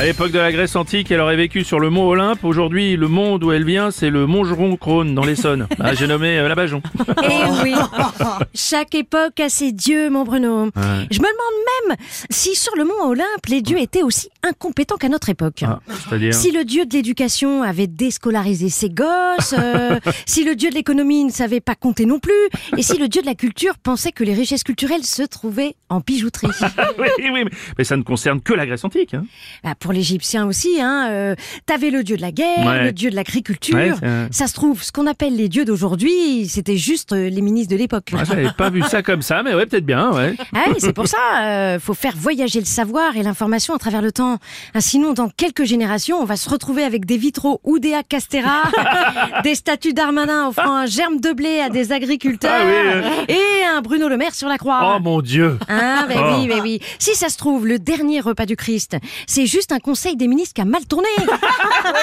À l'époque de la Grèce antique, elle aurait vécu sur le mont Olympe. Aujourd'hui, le monde où elle vient, c'est le mont Crône dans l'Essonne. Bah, J'ai nommé euh, la Bajon. Eh oui, chaque époque a ses dieux, mon Bruno. Je me demande même si sur le mont Olympe, les dieux étaient aussi incompétents qu'à notre époque. Ah, C'est-à-dire Si le dieu de l'éducation avait déscolarisé ses gosses, euh, si le dieu de l'économie ne savait pas compter non plus, et si le dieu de la culture pensait que les richesses culturelles se trouvaient en bijouterie. oui, oui, mais, mais ça ne concerne que la Grèce antique. Hein. Bah, pour l'Égyptien aussi, hein, euh, t'avais le dieu de la guerre, Ouais. le dieu de l'agriculture. Ouais, ça se trouve, ce qu'on appelle les dieux d'aujourd'hui, c'était juste euh, les ministres de l'époque. Ah, J'avais pas vu ça comme ça, mais ouais, peut-être bien, ouais. Ah oui, c'est pour ça, euh, faut faire voyager le savoir et l'information à travers le temps. Ah, sinon, dans quelques générations, on va se retrouver avec des vitraux Oudéa Castera, des statues d'Armanin offrant un germe de blé à des agriculteurs Ah et un Bruno Le Maire sur la croix. Oh mon dieu Ah, ben Oh. oui, ben oui. Si ça se trouve, le dernier repas du Christ, c'est juste un conseil des ministres qui a mal tourné.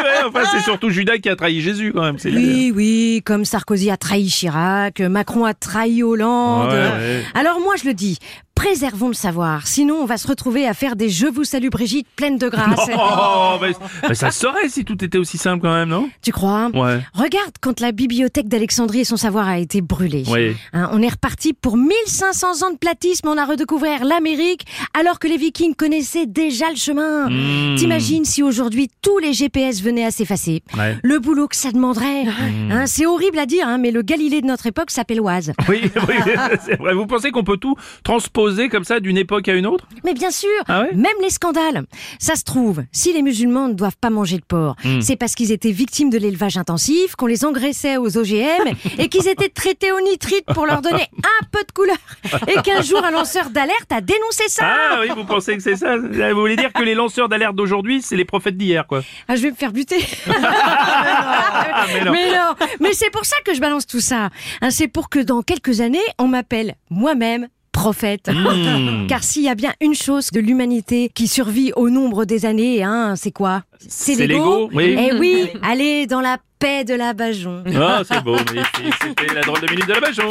Ouais, enfin, c'est surtout Judas qui a trahi Jésus, quand même. Oui, oui, comme Sarkozy a trahi Chirac, Macron a trahi Hollande. Ouais, ouais. Alors moi, je le dis, préservons le savoir, sinon on va se retrouver à faire des Je vous salue Brigitte pleines de grâce. Oh, mais, mais ça se saurait si tout était aussi simple quand même, non? Tu crois Ouais. Regarde quand la bibliothèque d'Alexandrie et son savoir a été brûlée. Oui. Hein, on est reparti pour 1500 ans de platisme, on a redécouvert l'Amérique, alors que les Vikings connaissaient déjà le chemin. Mmh. T'imagines si aujourd'hui tous les GPS venaient à s'effacer? Ouais. Le boulot que ça demanderait. Mmh. Hein, c'est horrible à dire, hein, mais le Galilée de notre époque s'appelle Oise. Oui, oui, c'est vrai. Vous pensez qu'on peut tout transposer comme ça d'une époque à une autre Mais bien sûr, Ah ouais même les scandales. Ça se trouve, si les musulmans ne doivent pas manger de porc, Hmm. c'est parce qu'ils étaient victimes de l'élevage intensif, qu'on les engraissait aux OGM et qu'ils étaient traités au nitrite pour leur donner un peu de couleur. Et qu'un jour, un lanceur d'alerte a dénoncé ça. Ah oui, vous pensez que c'est ça? Vous voulez dire que les lanceurs d'alerte d'aujourd'hui, c'est les prophètes d'hier, quoi Ah, je vais me faire buter. Ah, mais non. Mais non, mais c'est pour ça que je balance tout ça. Hein, c'est pour que dans quelques années, on m'appelle moi-même prophète. Hmm. Car s'il y a bien une chose de l'humanité qui survit au nombre des années, hein, c'est quoi? C'est l'ego, oui. Eh oui, allez dans la paix de la Bajon. Ah, c'est beau. C'était la drôle de minute de la Bajon.